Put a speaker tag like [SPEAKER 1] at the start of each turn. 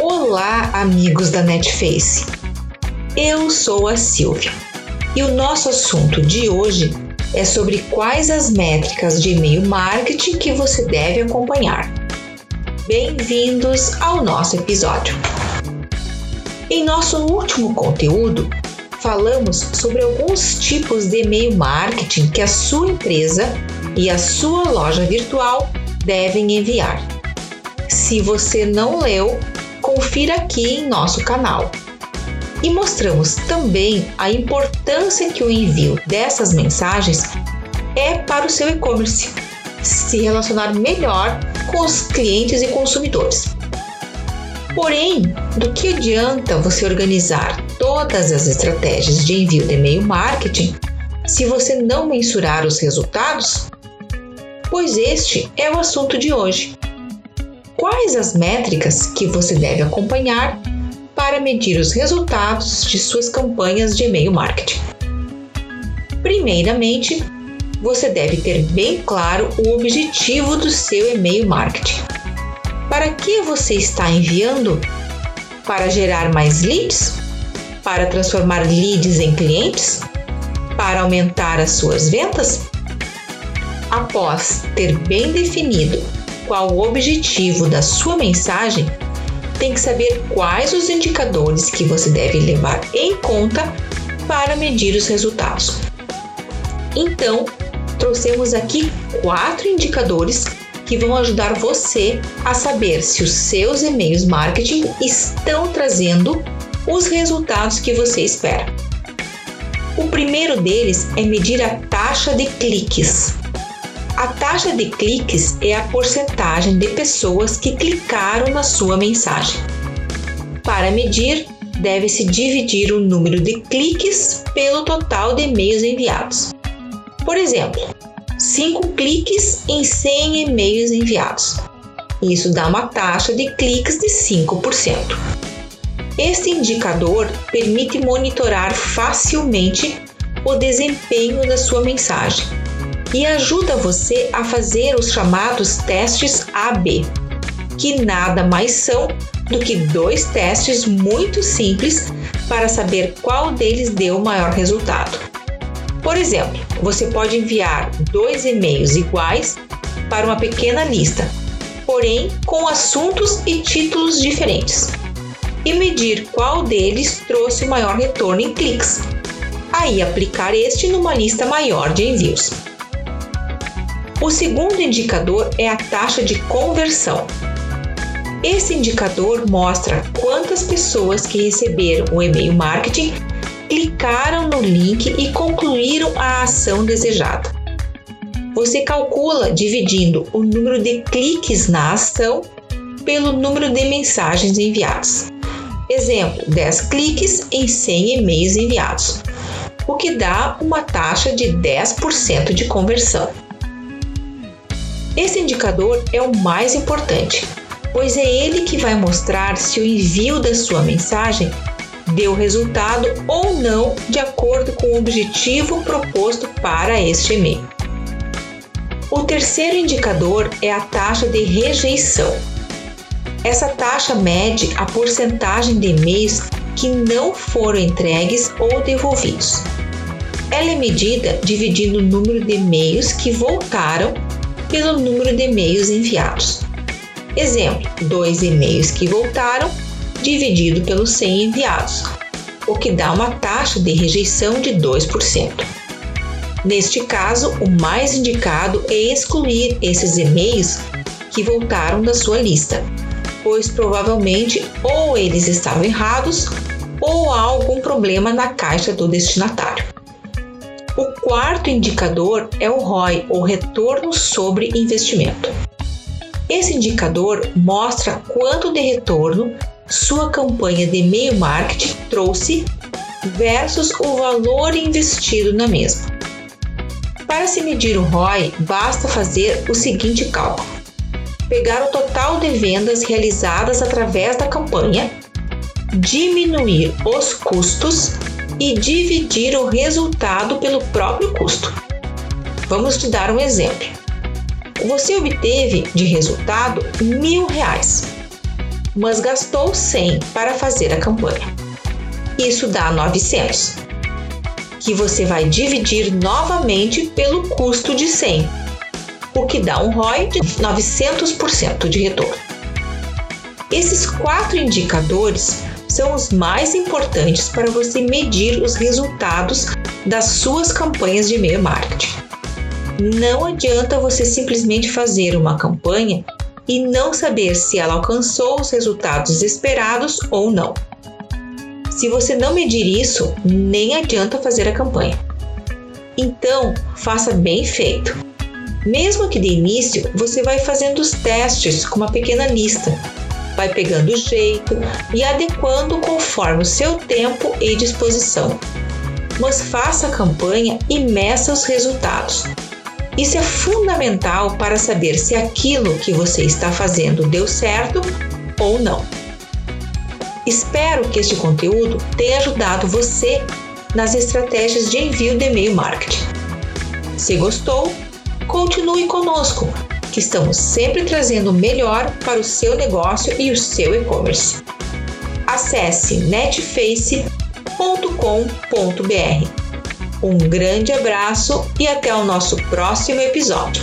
[SPEAKER 1] Olá, amigos da Netface. Eu sou a Silvia e o nosso assunto de hoje é sobre quais as métricas de e-mail marketing que você deve acompanhar. Bem-vindos ao nosso episódio. Em nosso último conteúdo, falamos sobre alguns tipos de e-mail marketing que a sua empresa e a sua loja virtual devem enviar. Se você não leu, confira aqui em nosso canal. E mostramos também a importância que o envio dessas mensagens é para o seu e-commerce se relacionar melhor com os clientes e consumidores. Porém, do que adianta você organizar todas as estratégias de envio de e-mail marketing se você não mensurar os resultados? Pois este é o assunto de hoje. Quais as métricas que você deve acompanhar para medir os resultados de suas campanhas de e-mail marketing? Primeiramente, você deve ter bem claro o objetivo do seu e-mail marketing. Para que você está enviando? Para gerar mais leads? Para transformar leads em clientes? Para aumentar as suas ventas? Após ter bem definido qual o objetivo da sua mensagem, tem que saber quais os indicadores que você deve levar em conta para medir os resultados. Então, trouxemos aqui quatro indicadores que vão ajudar você a saber se os seus e-mails marketing estão trazendo os resultados que você espera. O primeiro deles é medir a taxa de cliques. A taxa de cliques é a porcentagem de pessoas que clicaram na sua mensagem. Para medir, deve-se dividir o número de cliques pelo total de e-mails enviados. Por exemplo, 5 cliques em 100 e-mails enviados. Isso dá uma taxa de cliques de 5%. Este indicador permite monitorar facilmente o desempenho da sua mensagem e ajuda você a fazer os chamados testes AB, que nada mais são do que dois testes muito simples para saber qual deles deu o maior resultado. Por exemplo, você pode enviar dois e-mails iguais para uma pequena lista, porém com assuntos e títulos diferentes, e medir qual deles trouxe o maior retorno em cliques. Aí aplicar este numa lista maior de envios. O segundo indicador é a taxa de conversão. Esse indicador mostra quantas pessoas que receberam o e-mail marketing clicaram no link e concluíram a ação desejada. Você calcula dividindo o número de cliques na ação pelo número de mensagens enviadas. Exemplo: 10 cliques em 100 e-mails enviados, o que dá uma taxa de 10% de conversão. Esse indicador é o mais importante, pois é ele que vai mostrar se o envio da sua mensagem deu resultado ou não de acordo com o objetivo proposto para este e-mail. O terceiro indicador é a taxa de rejeição. Essa taxa mede a porcentagem de e-mails que não foram entregues ou devolvidos. Ela é medida dividindo o número de e-mails que voltaram pelo número de e-mails enviados. Exemplo: dois e-mails que voltaram dividido pelos 100 enviados, o que dá uma taxa de rejeição de 2%. Neste caso, o mais indicado é excluir esses e-mails que voltaram da sua lista, pois provavelmente ou eles estavam errados ou há algum problema na caixa do destinatário. O quarto indicador é o ROI, ou retorno sobre investimento. Esse indicador mostra quanto de retorno sua campanha de e-mail marketing trouxe versus o valor investido na mesma. Para se medir o ROI, basta fazer o seguinte cálculo: pegar o total de vendas realizadas através da campanha, diminuir os custos e dividir o resultado pelo próprio custo. Vamos te dar um exemplo. Você obteve de resultado mil reais. mas gastou 100 para fazer a campanha. Isso dá 900, que você vai dividir novamente pelo custo de 100, o que dá um ROI de 900% de retorno. Esses quatro indicadores são os mais importantes para você medir os resultados das suas campanhas de e-mail marketing. Não adianta você simplesmente fazer uma campanha e não saber se ela alcançou os resultados esperados ou não. Se você não medir isso, nem adianta fazer a campanha. Então, faça bem feito. Mesmo que de início, você vai fazendo os testes com uma pequena lista. Vai pegando jeito e adequando conforme o seu tempo e disposição. Mas faça a campanha e meça os resultados. Isso é fundamental para saber se aquilo que você está fazendo deu certo ou não. Espero que este conteúdo tenha ajudado você nas estratégias de envio de e-mail marketing. Se gostou, continue conosco, que estamos sempre trazendo o melhor para o seu negócio e o seu e-commerce. Acesse netface.com.br um grande abraço e até o nosso próximo episódio.